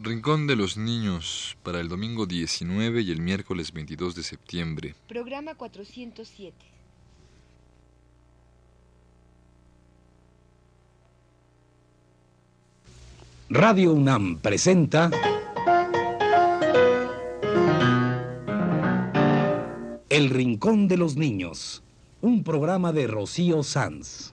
Rincón de los Niños para el domingo 19 y el miércoles 22 de septiembre. Programa 407. Radio UNAM presenta El Rincón de los Niños, un programa de Rocío Sanz.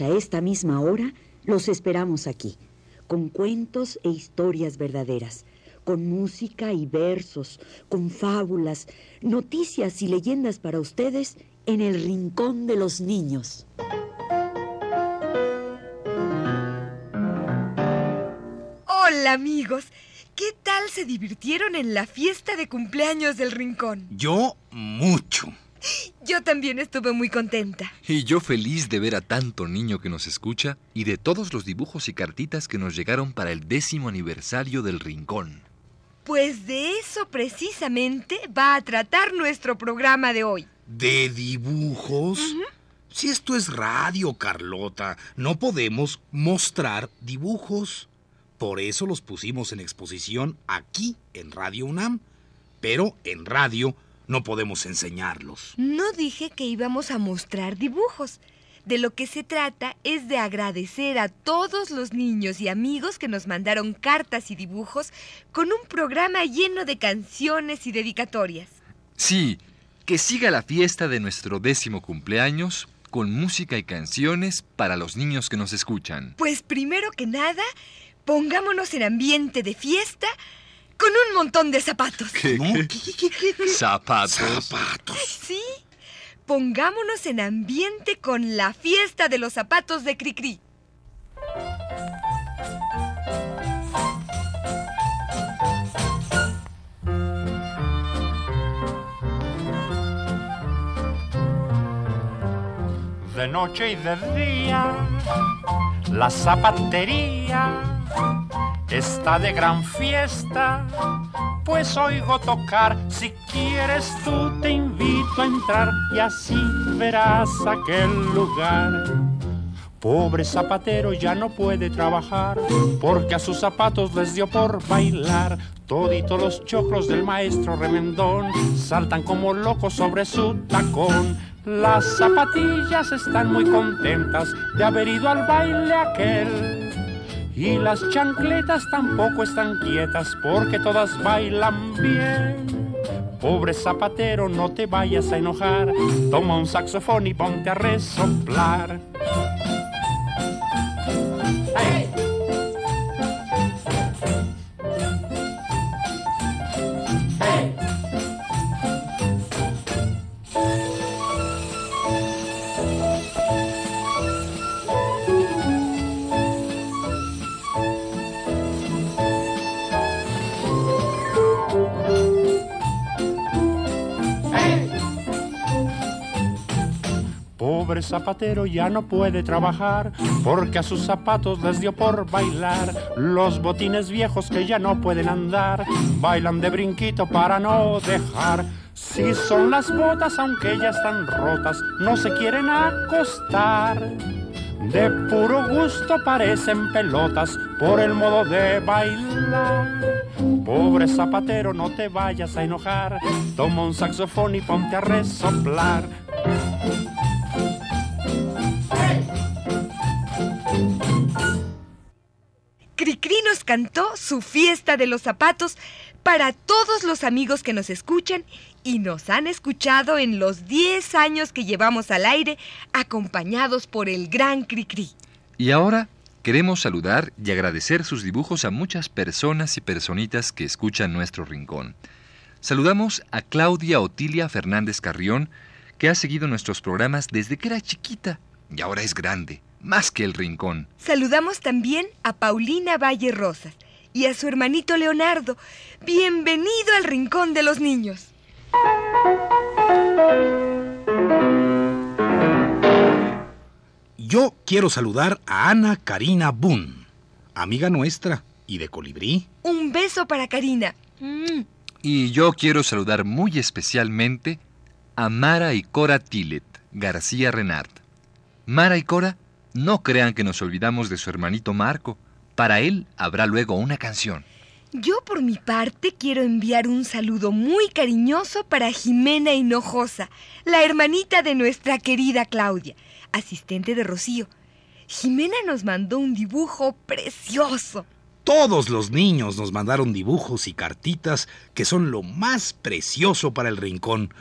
A esta misma hora los esperamos aquí, con cuentos e historias verdaderas, con música y versos, con fábulas, noticias y leyendas para ustedes en el Rincón de los Niños. Hola amigos, ¿qué tal se divirtieron en la fiesta de cumpleaños del Rincón? Yo mucho. Yo también estuve muy contenta. Y yo feliz de ver a tanto niño que nos escucha y de todos los dibujos y cartitas que nos llegaron para el décimo aniversario del Rincón. Pues de eso precisamente va a tratar nuestro programa de hoy. ¿De dibujos? Si esto es radio, Carlota, no podemos mostrar dibujos. Por eso los pusimos en exposición aquí en Radio UNAM. Pero en radio no podemos enseñarlos. No dije que íbamos a mostrar dibujos. De lo que se trata es de agradecer a todos los niños y amigos que nos mandaron cartas y dibujos con un programa lleno de canciones y dedicatorias. Sí, que siga la fiesta de nuestro décimo cumpleaños con música y canciones para los niños que nos escuchan. Pues primero que nada, pongámonos en ambiente de fiesta con un montón de zapatos. ¿Qué? ¿No? ¿Qué, qué, qué, qué? Zapatos. Zapatos. Sí, pongámonos en ambiente con la fiesta de los zapatos de Cricri. de noche y de día. La zapatería está de gran fiesta, pues oigo tocar. Si quieres tú te invito a entrar y así verás aquel lugar. Pobre zapatero ya no puede trabajar porque a sus zapatos les dio por bailar. Toditos los choclos del maestro remendón saltan como locos sobre su tacón. Las zapatillas están muy contentas de haber ido al baile aquel. Y las chancletas tampoco están quietas porque todas bailan bien. Pobre zapatero, no te vayas a enojar. Toma un saxofón y ponte a resoplar. Pobre zapatero ya no puede trabajar porque a sus zapatos les dio por bailar. Los botines viejos que ya no pueden andar bailan de brinquito para no dejar. Si son las botas, aunque ya están rotas, no se quieren acostar. De puro gusto parecen pelotas por el modo de bailar. Pobre zapatero, no te vayas a enojar. Toma un saxofón y ponte a resoplar. Cantó su fiesta de los zapatos para todos los amigos que nos escuchan y nos han escuchado en los 10 años que llevamos al aire acompañados por el gran Cricri. Y ahora queremos saludar y agradecer sus dibujos a muchas personas y personitas que escuchan nuestro rincón. Saludamos a Claudia Otilia Fernández Carrión, que ha seguido nuestros programas desde que era chiquita y ahora es grande, más que el rincón. Saludamos también a Paulina Valle Rosas y a su hermanito Leonardo. Bienvenido al Rincón de los Niños. yo quiero saludar a Ana Karina Boone, amiga nuestra y de Colibrí. Un beso para Karina. Mm. Y yo quiero saludar muy especialmente a Mara y Cora Tillet García Renard. Mara y Cora, no crean que nos olvidamos de su hermanito Marco. Para él habrá luego una canción. Yo por mi parte quiero enviar un saludo muy cariñoso para Jimena Hinojosa, la hermanita de nuestra querida Claudia, asistente de Rocío. Jimena nos mandó un dibujo precioso. Todos los niños nos mandaron dibujos y cartitas que son lo más precioso para el rincón.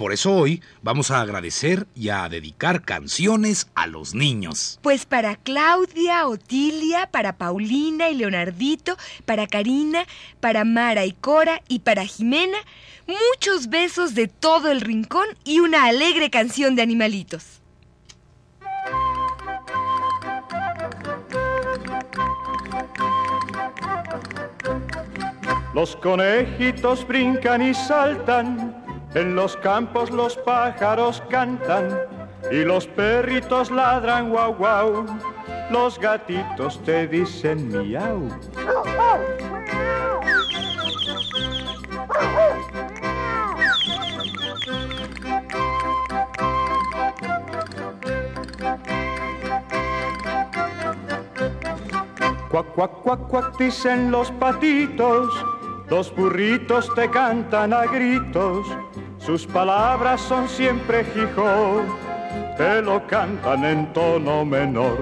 Por eso hoy vamos a agradecer y a dedicar canciones a los niños. Pues para Claudia, Otilia, para Paulina y Leonardito, para Karina, para Mara y Cora y para Jimena, muchos besos de todo el rincón y una alegre canción de animalitos. Los conejitos brincan y saltan, en los campos los pájaros cantan y los perritos ladran guau guau. Los gatitos te dicen miau. Cuac, cuac, cuac, cuac, dicen los patitos, los burritos te cantan a gritos, sus palabras son siempre jijo, te lo cantan en tono menor,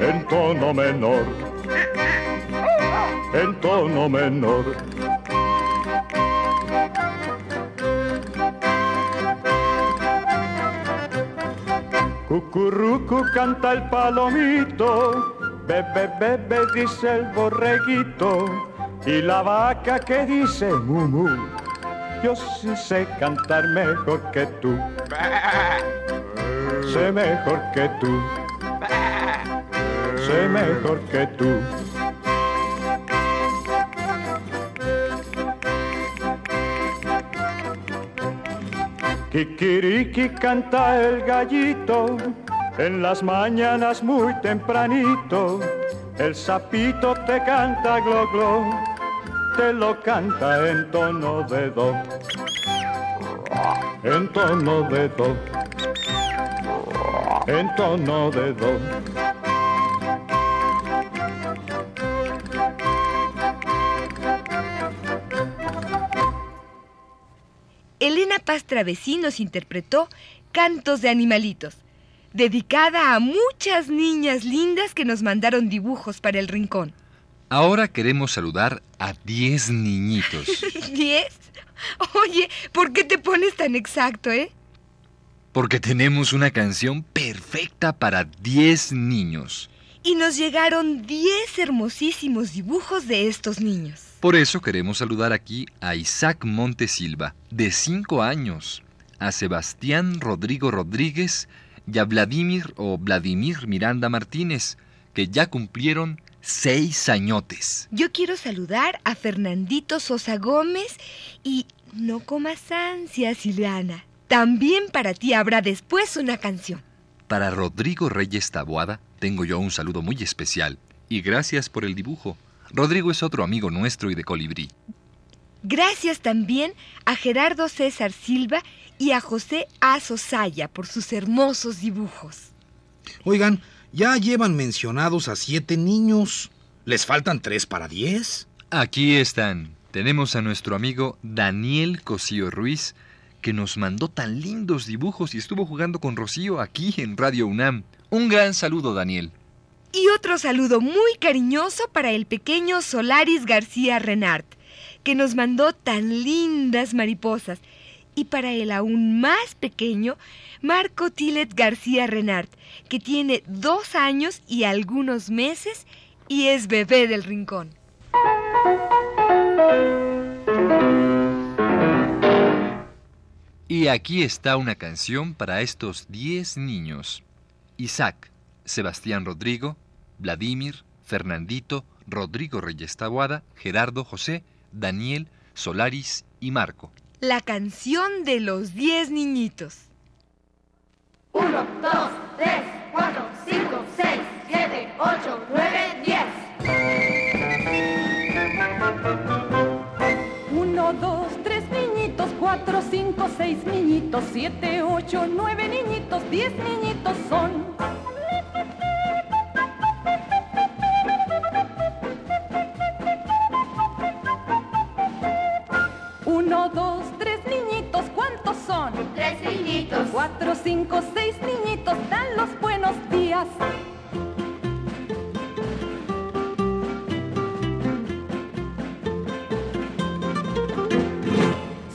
en tono menor, en tono menor. Cucurrucu canta el palomito, bebe, bebe, dice el borreguito, y la vaca que dice mu, mu. Yo sí sé cantar mejor que tú, sé mejor que tú, sé mejor que tú. Kikiriki canta el gallito en las mañanas muy tempranito. El sapito te canta glo glo, te lo canta en tono de do, en tono de do, en tono de do. Elena Paz Travesí nos interpretó Cantos de Animalitos, dedicada a muchas niñas lindas que nos mandaron dibujos para el rincón. Ahora queremos saludar a 10 niñitos. ¿Diez? Oye, ¿por qué te pones tan exacto, eh? Porque tenemos una canción perfecta para 10 niños. Y nos llegaron 10 hermosísimos dibujos de estos niños. Por eso queremos saludar aquí a Isaac Montesilva, de 5 años, a Sebastián Rodrigo Rodríguez y a Vladimir o Vladimir Miranda Martínez, que ya cumplieron 6 añotes. Yo quiero saludar a Fernandito Sosa Gómez y no comas ansias, Ileana. También para ti habrá después una canción. Para Rodrigo Reyes Taboada tengo yo un saludo muy especial y gracias por el dibujo. Rodrigo es otro amigo nuestro y de Colibrí. Gracias también a Gerardo César Silva y a José A. Sosaya por sus hermosos dibujos. Oigan, ya llevan mencionados a siete niños. ¿Les faltan tres para diez? Aquí están. Tenemos a nuestro amigo Daniel Cosío Ruiz, que nos mandó tan lindos dibujos y estuvo jugando con Rocío aquí en Radio UNAM. Un gran saludo, Daniel. Y otro saludo muy cariñoso para el pequeño Solaris García Renard, que nos mandó tan lindas mariposas. Y para el aún más pequeño, Marco Tilet García Renard, que tiene dos años y algunos meses y es bebé del rincón. Y aquí está una canción para estos 10 niños. Isaac, Sebastián Rodrigo, Vladimir, Fernandito, Rodrigo Reyes Taboada, Gerardo José, Daniel, Solaris y Marco. La canción de los diez niñitos. 1, 2, 3, 4, 5, 6, 7, 8, 9, 10. 1, 2, 3 niñitos, 4, 5, 6 niñitos, 7, 8, 9 niñitos, 10 niñitos son. Tres niñitos. Cuatro, cinco, seis niñitos, dan los buenos días.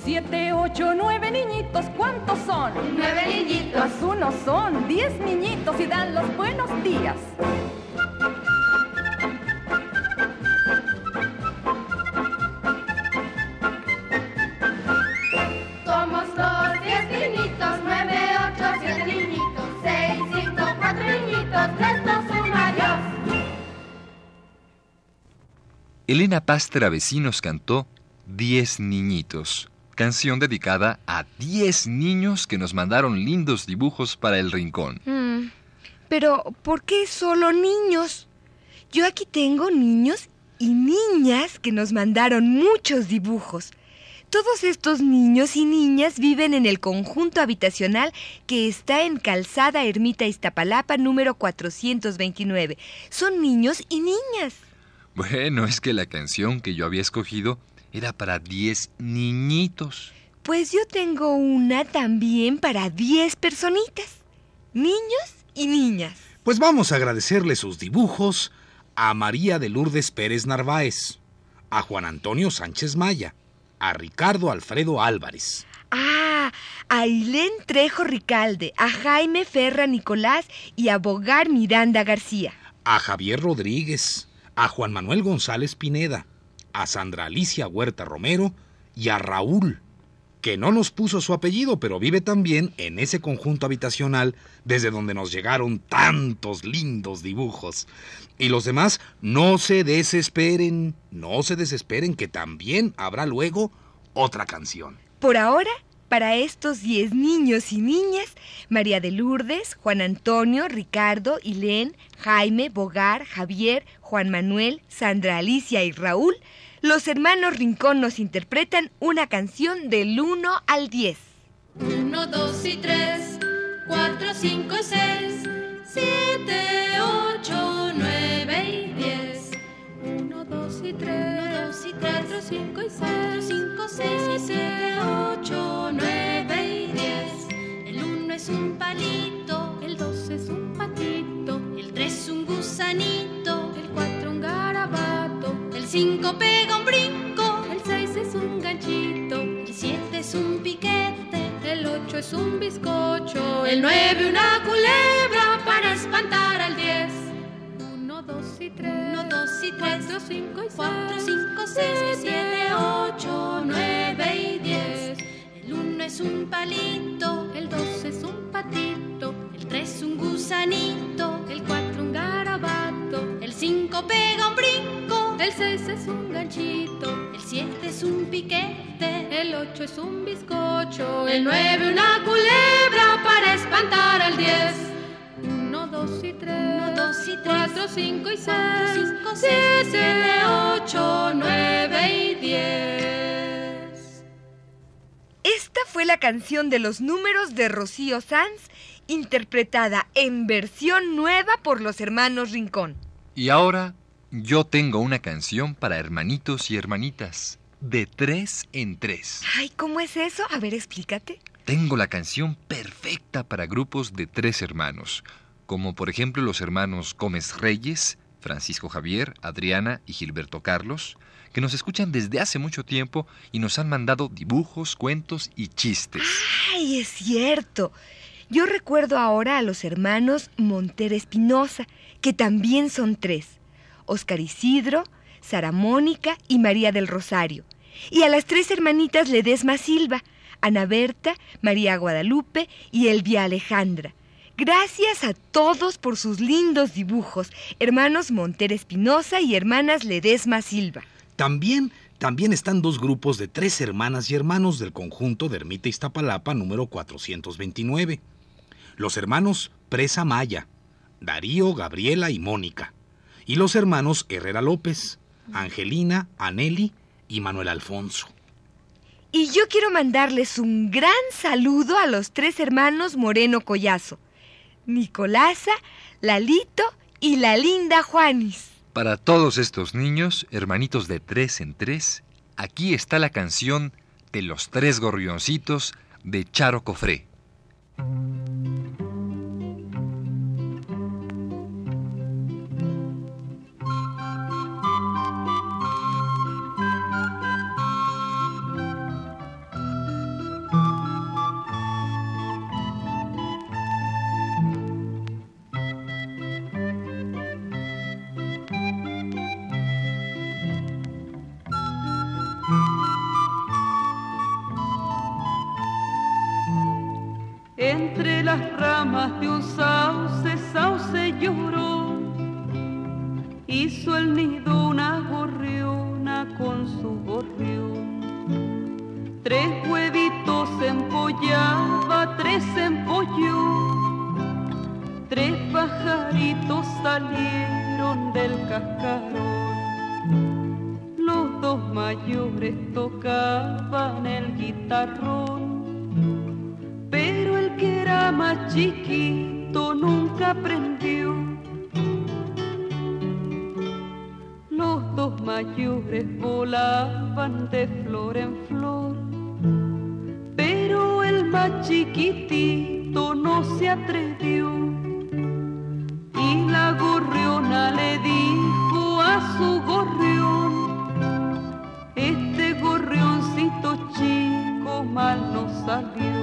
Siete, ocho, nueve niñitos, ¿cuántos son? Nueve niñitos. Pues uno son diez niñitos y dan los buenos días. Elena Paz Travesí nos cantó Diez Niñitos, canción dedicada a diez niños que nos mandaron lindos dibujos para el rincón. Mm, Pero, ¿por qué solo niños? Yo aquí tengo niños y niñas que nos mandaron muchos dibujos. Todos estos niños y niñas viven en el conjunto habitacional que está en Calzada Ermita Iztapalapa número 429. Son niños y niñas. Bueno, es que la canción que yo había escogido era para diez niñitos. Pues yo tengo una también para 10 personitas. Niños y niñas. Pues vamos a agradecerle sus dibujos a María de Lourdes Pérez Narváez, a Juan Antonio Sánchez Maya, a Ricardo Alfredo Álvarez, Ah, a Ailén Trejo Ricalde, a Jaime Ferra Nicolás y a Bogar Miranda García. a Javier Rodríguez, a Juan Manuel González Pineda, a Sandra Alicia Huerta Romero y a Raúl, que no nos puso su apellido, pero vive también en ese conjunto habitacional desde donde nos llegaron tantos lindos dibujos. Y los demás, no se desesperen, no se desesperen, que también habrá luego otra canción. Por ahora, para estos 10 niños y niñas, María de Lourdes, Juan Antonio, Ricardo, Ilén, Jaime, Bogar, Javier, Juan Manuel, Sandra Alicia y Raúl, los hermanos Rincón nos interpretan una canción del 1 al 10. 1, 2 y 3, 4, 5 y 6, 7, 8, 9 y 10. 1, 2 y 3, 2 y 4, 5 y 6, 5, 6 y 7, 8, 9 y 10. El 1 es un palito, el 2 es un patito, el 3 un gusanito, 5 pega un brinco, el 6 es un ganchito, el 7 es un piquete, el 8 es un bizcocho, el 9 una culebra para espantar al 10. 1, 2 y 3, 1, 2 y 3, 4, 5 y 4, 5, 6 y 7, 8, 9 y 10. El 1 es un palito, el 2 es un patito, el 3 un gusanito, el 4 un garabato, el 5 pega un brinco, el 6 es un ganchito, el 7 es un piquete, el 8 es un bizcocho, el 9 una culebra para espantar al 10. 1, 2 y 3, 1, 2 y 3, 4, 5 y 6, 5, 6, 7, 8, 9 y 10. Esta fue la canción de los números de Rocío Sanz, interpretada en versión nueva por los hermanos Rincón. Y ahora yo tengo una canción para hermanitos y hermanitas, de tres en tres. Ay, ¿cómo es eso? A ver, explícate. Tengo la canción perfecta para grupos de tres hermanos, como por ejemplo los hermanos Gómez Reyes, Francisco Javier, Adriana y Gilberto Carlos, que nos escuchan desde hace mucho tiempo y nos han mandado dibujos, cuentos y chistes. Ay, es cierto. Yo recuerdo ahora a los hermanos Montero Espinosa, que también son tres. Oscar Isidro, Sara Mónica y María del Rosario. Y a las tres hermanitas Ledesma Silva, Ana Berta, María Guadalupe y Elvia Alejandra. Gracias a todos por sus lindos dibujos, hermanos Montero Espinosa y hermanas Ledesma Silva. También, también están dos grupos de tres hermanas y hermanos del conjunto de Ermita Iztapalapa número 429. los hermanos Presa Maya, Darío, Gabriela y Mónica, y los hermanos Herrera López, Angelina, Aneli y Manuel Alfonso. Y yo quiero mandarles un gran saludo a los tres hermanos Moreno Collazo, Nicolasa, Lalito y la linda Juanis. Para todos estos niños, hermanitos de tres en tres, aquí está la canción de los tres gorrioncitos de Charo Cofré. Pajaritos salieron del cascarón. Los dos mayores tocaban el guitarrón pero el que era más chiquito nunca aprendió. Los dos mayores volaban de flor en flor, pero el más chiquitito no se atrevió. Y la gorriona le dijo a su gorrión, este gorrioncito chico mal no salió.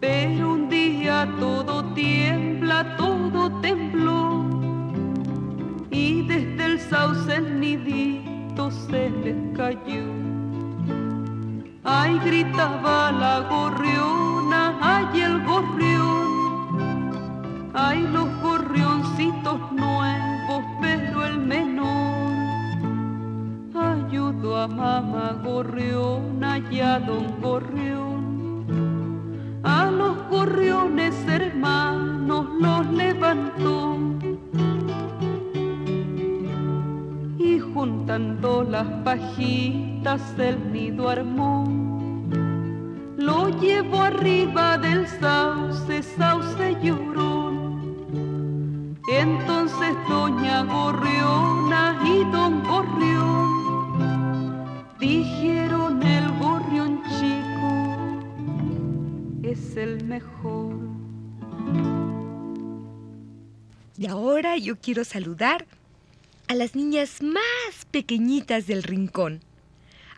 Pero un día todo tiembla, todo tembló y desde el sauce el nidito se les cayó. Ay, gritaba la gorriona, ay el gorrión, ay los gorrioncitos nuevos, pero el menor ayudó a mamá gorriona y a don gorrión. A los gorriones hermanos los levantó y juntando las pajitas el nido armó. Lo llevó arriba del sauce, sauce llorón. Entonces doña Gorriona y don Gorrión dijeron el gorrión chico es el mejor. Y ahora yo quiero saludar a las niñas más pequeñitas del rincón.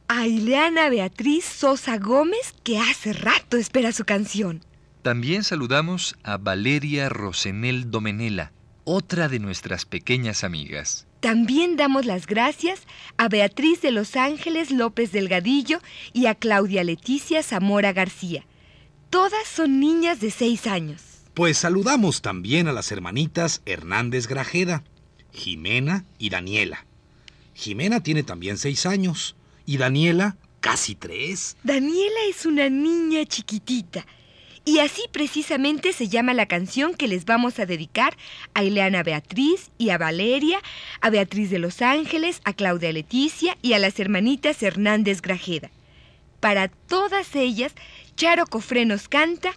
A Ileana Beatriz Sosa Gómez, que hace rato espera su canción. También saludamos a Valeria Rosenel Domenela, otra de nuestras pequeñas amigas. También damos las gracias a Beatriz de Los Ángeles López Delgadillo y a Claudia Leticia Zamora García. Todas son niñas de seis años. Pues saludamos también a las hermanitas Hernández Grajeda, Jimena y Daniela. Jimena tiene también seis años y Daniela casi tres. Daniela es una niña chiquitita. Y así precisamente se llama la canción que les vamos a dedicar a Ileana Beatriz y a Valeria, a Beatriz de Los Ángeles, a Claudia Leticia y a las hermanitas Hernández Grajeda. Para todas ellas, Charo Cofré nos canta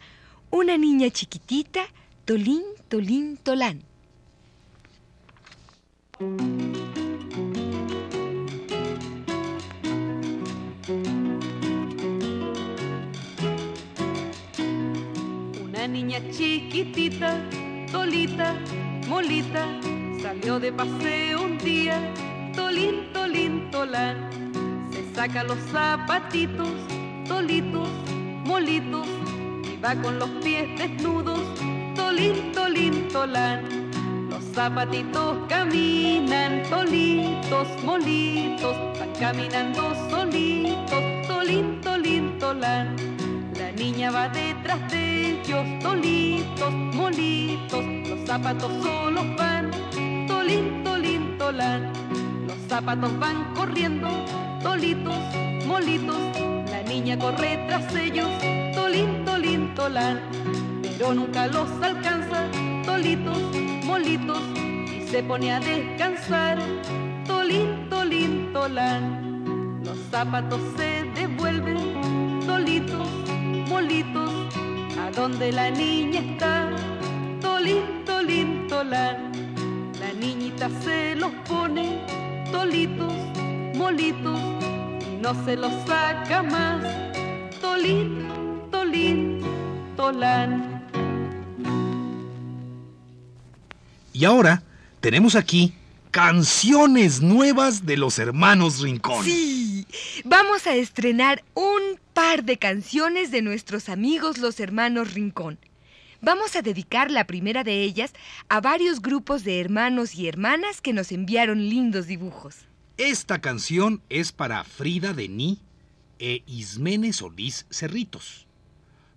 Una niña chiquitita, Tolín, Tolín, Tolán. Niña chiquitita, tolita, molita, salió de paseo un día, tolín, tolín, tolán. Se saca los zapatitos, tolitos, molitos, y va con los pies desnudos, tolín, tolín, tolán. Los zapatitos caminan, tolitos, molitos, van caminando solitos, tolín, tolín, tolán. Niña va detrás de ellos, tolitos, molitos, los zapatos solos van, tolín, tolín, tolán. Los zapatos van corriendo, tolitos, molitos, la niña corre tras ellos, tolín, tolín, tolán, pero nunca los alcanza, tolitos, molitos, y se pone a descansar, tolín, tolín, tolán. Los zapatos se devuelven, tolitos, molitos, a donde la niña está, tolín, tolín, tolán. La niñita se los pone, tolitos, molitos, y no se los saca más, tolín, tolín, tolán. Y ahora tenemos aquí canciones nuevas de los hermanos Rincón. Sí, vamos a estrenar un par de canciones de nuestros amigos los hermanos Rincón. Vamos a dedicar la primera de ellas a varios grupos de hermanos y hermanas que nos enviaron lindos dibujos. Esta canción es para Frida Denis e Ismene Solís Cerritos,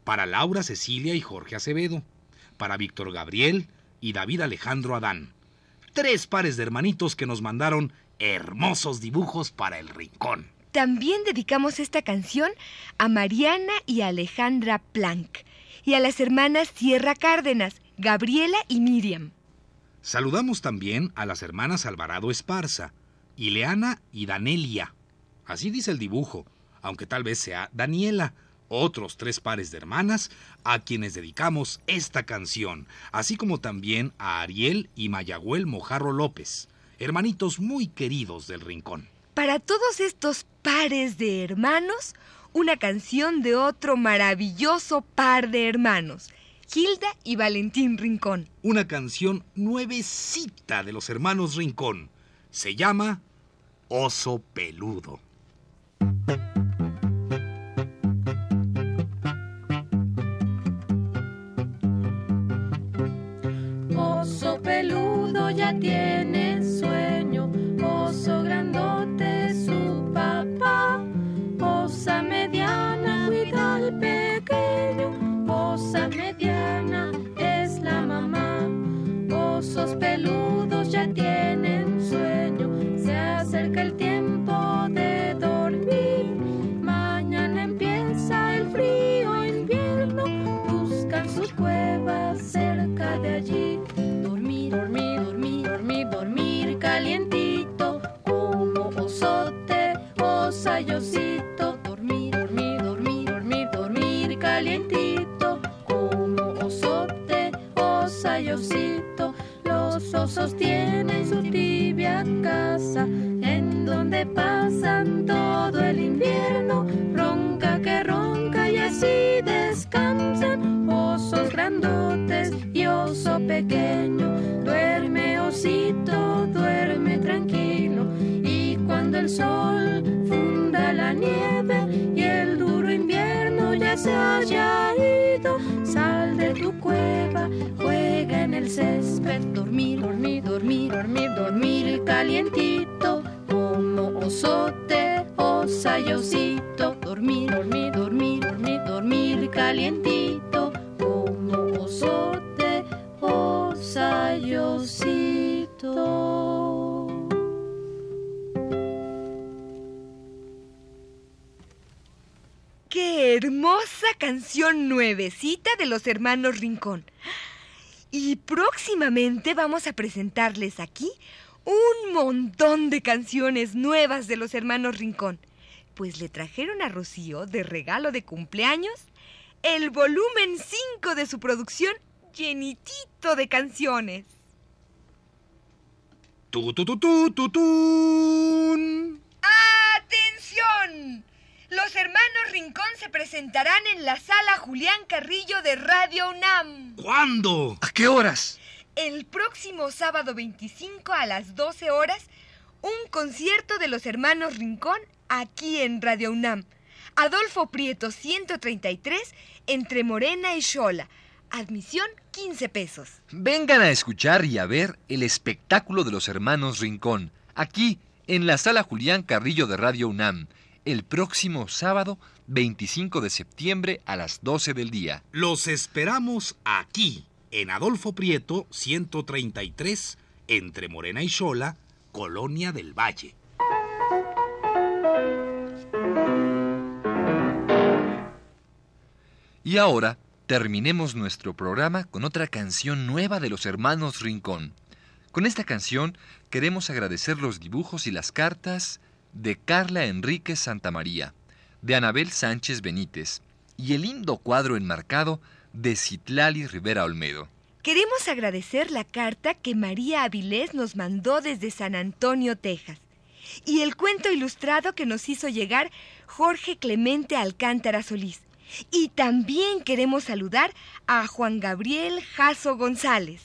para Laura Cecilia y Jorge Acevedo, para Víctor Gabriel y David Alejandro Adán. Tres pares de hermanitos que nos mandaron hermosos dibujos para el rincón. También dedicamos esta canción a Mariana y Alejandra Planck y a las hermanas Sierra Cárdenas, Gabriela y Miriam. Saludamos también a las hermanas Alvarado Esparza, Ileana y Danelia. Así dice el dibujo, aunque tal vez sea Daniela, otros tres pares de hermanas a quienes dedicamos esta canción, así como también a Ariel y Mayagüel Mojarro López, hermanitos muy queridos del rincón. Para todos estos pares de hermanos, una canción de otro maravilloso par de hermanos, Hilda y Valentín Rincón. Una canción nuevecita de los hermanos Rincón. Se llama Oso Peludo. Ya tiene sueño, oso grandote su papá, osa mediana cuida al pequeño, osa mediana es la mamá. Osos peludos ya tienen sueño, se acerca el tiempo Los osos tienen su tibia casa en donde pasan todo el invierno. Ronca que ronca y así descansan osos grandotes y oso pequeño. Duerme osito, duerme tranquilo y cuando el sol funda la nieve y el duro invierno ya se haya juega en el césped, dormir, dormir, dormir, dormir, dormir calientito como osote, osa y osito, dormir, dormir, dormir, dormir, dormir calientito como osote, y hermosa canción nuevecita de los hermanos Rincón! Y próximamente vamos a presentarles aquí un montón de canciones nuevas de los hermanos Rincón, pues le trajeron a Rocío de regalo de cumpleaños el volumen 5 de su producción llenitito de canciones. Tu, tu, tu, tu, tu, tun. ¡Atención! Los hermanos Rincón se presentarán en la sala Julián Carrillo de Radio UNAM. ¿Cuándo? ¿A qué horas? El próximo sábado 25 a las 12 horas, un concierto de los hermanos Rincón aquí en Radio UNAM. Adolfo Prieto 133 entre Morena y Xola. Admisión 15 pesos. Vengan a escuchar y a ver el espectáculo de los hermanos Rincón, aquí en la sala Julián Carrillo de Radio UNAM, el próximo sábado 25 de septiembre a las 12 del día. Los esperamos aquí, en Adolfo Prieto 133, entre Morena y Xola, Colonia del Valle. Y ahora terminemos nuestro programa con otra canción nueva de los hermanos Rincón. Con esta canción queremos agradecer los dibujos y las cartas de Carla Enríquez Santamaría, de Anabel Sánchez Benítez y el lindo cuadro enmarcado de Citlali Rivera Olmedo. Queremos agradecer la carta que María Avilés nos mandó desde San Antonio, Texas, y el cuento ilustrado que nos hizo llegar Jorge Clemente Alcántara Solís. Y también queremos saludar a Juan Gabriel Jasso González.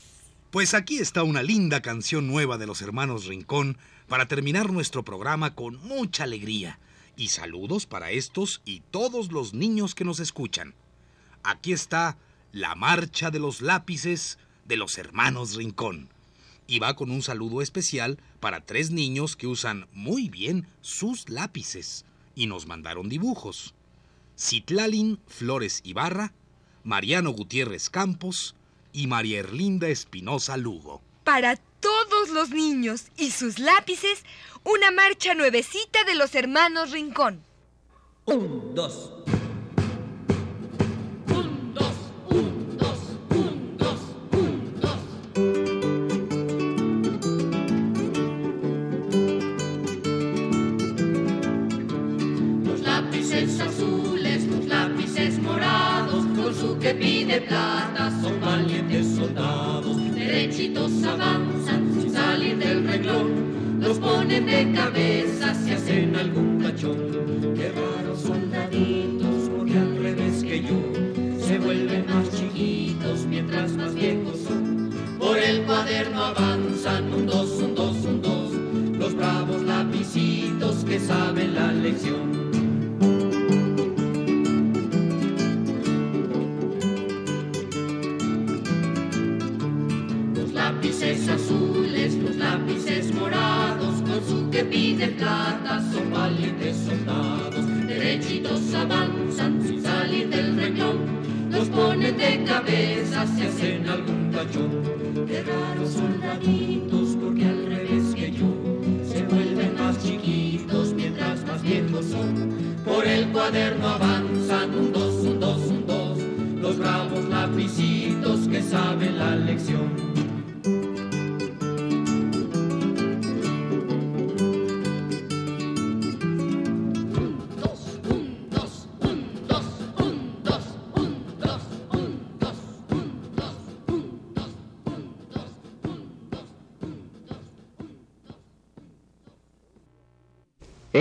Pues aquí está una linda canción nueva de los hermanos Rincón para terminar nuestro programa con mucha alegría. Y saludos para estos y todos los niños que nos escuchan. Aquí está la marcha de los lápices de los hermanos Rincón. Y va con un saludo especial para tres niños que usan muy bien sus lápices y nos mandaron dibujos. Citlalin Flores Ibarra, Mariano Gutiérrez Campos y María Erlinda Espinosa Lugo. Para todos los niños y sus lápices, una marcha nuevecita de los hermanos Rincón. Un, dos. Valientes soldados. Derechitos avanzan sin salir del renglón, los ponen de cabeza si hacen algún cachón. Qué raros soldaditos, porque al revés que yo, se vuelven más chiquitos mientras más viejos son. Por el cuaderno avanzan un dos, un dos, un dos, los bravos lapicitos que saben la lección.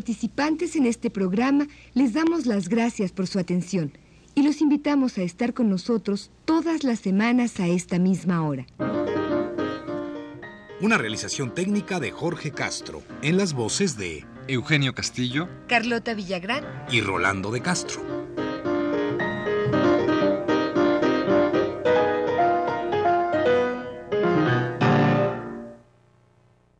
Participantes en este programa les damos las gracias por su atención y los invitamos a estar con nosotros todas las semanas a esta misma hora. Una realización técnica de Jorge Castro, en las voces de Eugenio Castillo, Carlota Villagrán. y Rolando de Castro.